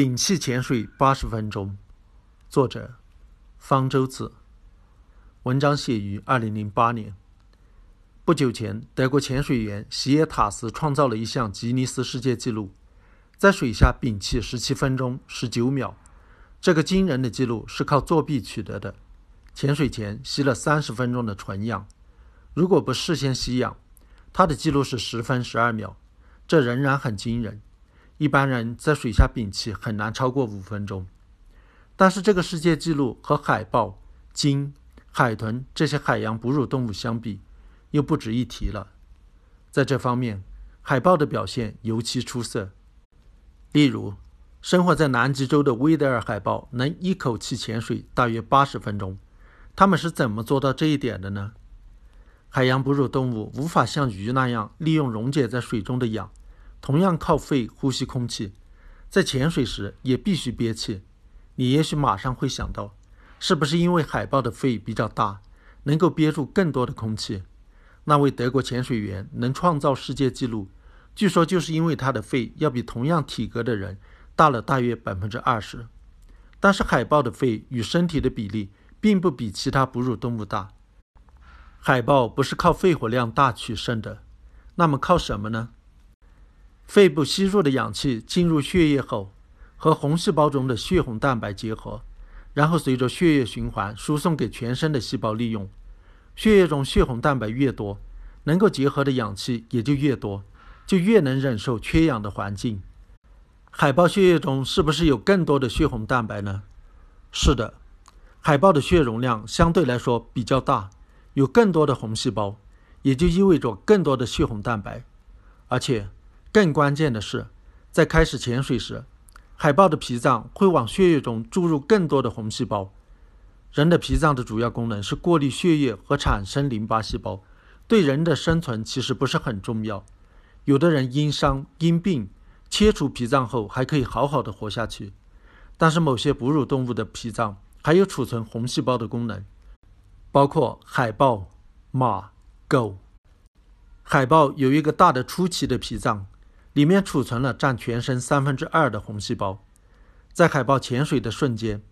屏气潜水八十分钟，作者方舟子。文章写于二零零八年。不久前，德国潜水员席耶塔斯创造了一项吉尼斯世界纪录，在水下屏气十七分钟十九秒。这个惊人的记录是靠作弊取得的。潜水前吸了三十分钟的纯氧，如果不事先吸氧，他的记录是十分十二秒，这仍然很惊人。一般人在水下屏气很难超过五分钟，但是这个世界纪录和海豹、鲸、海豚这些海洋哺乳动物相比，又不值一提了。在这方面，海豹的表现尤其出色。例如，生活在南极洲的威德尔海豹能一口气潜水大约八十分钟。它们是怎么做到这一点的呢？海洋哺乳动物无法像鱼那样利用溶解在水中的氧。同样靠肺呼吸空气，在潜水时也必须憋气。你也许马上会想到，是不是因为海豹的肺比较大，能够憋住更多的空气？那位德国潜水员能创造世界纪录，据说就是因为他的肺要比同样体格的人大了大约百分之二十。但是海豹的肺与身体的比例并不比其他哺乳动物大。海豹不是靠肺活量大取胜的，那么靠什么呢？肺部吸入的氧气进入血液后，和红细胞中的血红蛋白结合，然后随着血液循环输送给全身的细胞利用。血液中血红蛋白越多，能够结合的氧气也就越多，就越能忍受缺氧的环境。海豹血液中是不是有更多的血红蛋白呢？是的，海豹的血容量相对来说比较大，有更多的红细胞，也就意味着更多的血红蛋白，而且。更关键的是，在开始潜水时，海豹的脾脏会往血液中注入更多的红细胞。人的脾脏的主要功能是过滤血液和产生淋巴细胞，对人的生存其实不是很重要。有的人因伤因病切除脾脏后还可以好好的活下去，但是某些哺乳动物的脾脏还有储存红细胞的功能，包括海豹、马、狗。海豹有一个大的出奇的脾脏。里面储存了占全身三分之二的红细胞，在海豹潜水的瞬间，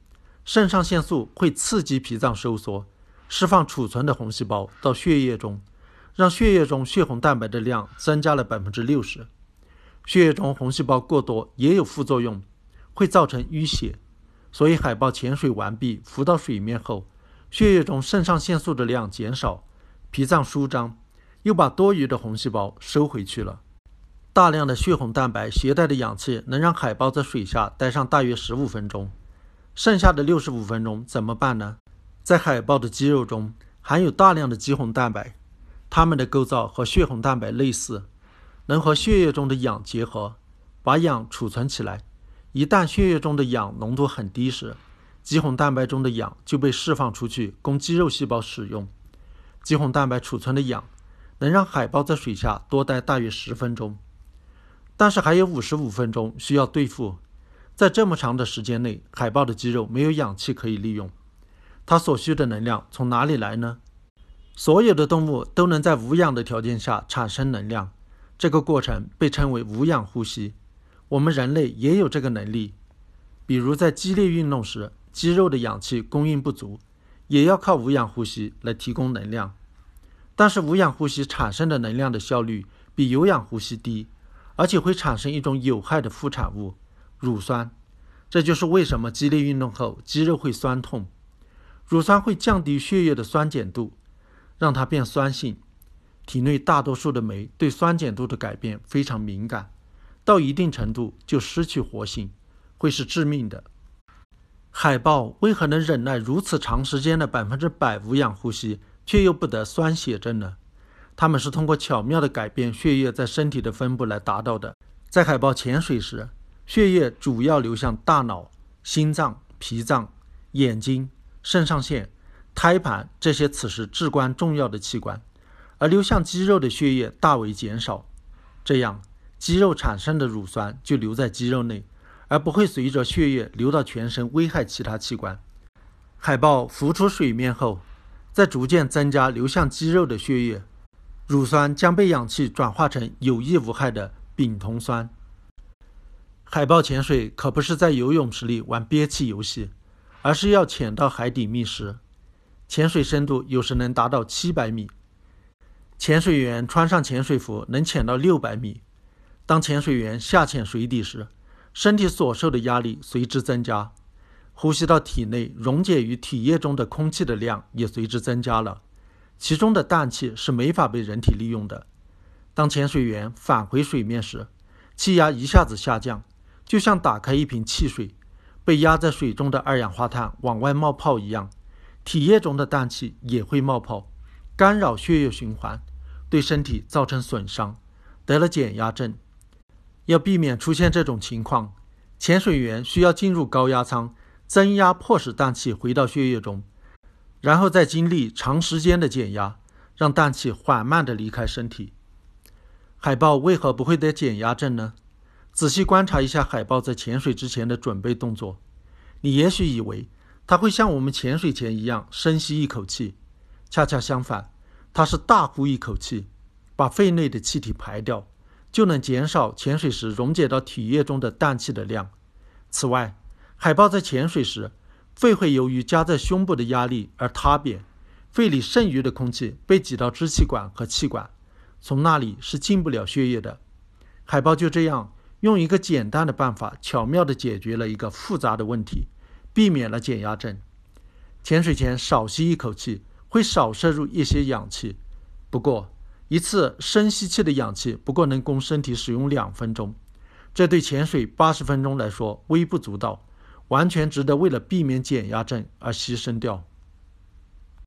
肾上腺素会刺激脾脏收缩，释放储存的红细胞到血液中，让血液中血红蛋白的量增加了百分之六十。血液中红细胞过多也有副作用，会造成淤血，所以海豹潜水完毕浮到水面后，血液中肾上腺素的量减少，脾脏舒张，又把多余的红细胞收回去了。大量的血红蛋白携带的氧气能让海豹在水下待上大约十五分钟，剩下的六十五分钟怎么办呢？在海豹的肌肉中含有大量的肌红蛋白，它们的构造和血红蛋白类似，能和血液中的氧结合，把氧储存起来。一旦血液中的氧浓度很低时，肌红蛋白中的氧就被释放出去供肌肉细胞使用。肌红蛋白储存的氧能让海豹在水下多待大约十分钟。但是还有五十五分钟需要对付，在这么长的时间内，海豹的肌肉没有氧气可以利用，它所需的能量从哪里来呢？所有的动物都能在无氧的条件下产生能量，这个过程被称为无氧呼吸。我们人类也有这个能力，比如在激烈运动时，肌肉的氧气供应不足，也要靠无氧呼吸来提供能量。但是无氧呼吸产生的能量的效率比有氧呼吸低。而且会产生一种有害的副产物——乳酸，这就是为什么激烈运动后肌肉会酸痛。乳酸会降低血液的酸碱度，让它变酸性。体内大多数的酶对酸碱度的改变非常敏感，到一定程度就失去活性，会是致命的。海豹为何能忍耐如此长时间的百分之百无氧呼吸，却又不得酸血症呢？他们是通过巧妙地改变血液在身体的分布来达到的。在海豹潜水时，血液主要流向大脑、心脏、脾脏、眼睛、肾上腺、胎盘这些此时至关重要的器官，而流向肌肉的血液大为减少。这样，肌肉产生的乳酸就留在肌肉内，而不会随着血液流到全身危害其他器官。海豹浮出水面后，在逐渐增加流向肌肉的血液。乳酸将被氧气转化成有益无害的丙酮酸。海豹潜水可不是在游泳池里玩憋气游戏，而是要潜到海底觅食。潜水深度有时能达到七百米，潜水员穿上潜水服能潜到六百米。当潜水员下潜水底时，身体所受的压力随之增加，呼吸到体内溶解于体液中的空气的量也随之增加了，其中的氮气是没法被人体利用的。当潜水员返回水面时，气压一下子下降，就像打开一瓶汽水，被压在水中的二氧化碳往外冒泡一样。体液中的氮气也会冒泡，干扰血液循环，对身体造成损伤，得了减压症。要避免出现这种情况，潜水员需要进入高压舱，增压迫使氮气回到血液中，然后再经历长时间的减压，让氮气缓慢地离开身体。海豹为何不会得减压症呢？仔细观察一下海豹在潜水之前的准备动作，你也许以为。它会像我们潜水前一样深吸一口气，恰恰相反，它是大呼一口气，把肺内的气体排掉，就能减少潜水时溶解到体液中的氮气的量。此外，海豹在潜水时，肺会由于夹在胸部的压力而塌扁，肺里剩余的空气被挤到支气管和气管，从那里是进不了血液的。海豹就这样用一个简单的办法，巧妙地解决了一个复杂的问题。避免了减压症。潜水前少吸一口气，会少摄入一些氧气。不过，一次深吸气的氧气不过能供身体使用两分钟，这对潜水八十分钟来说微不足道，完全值得为了避免减压症而牺牲掉。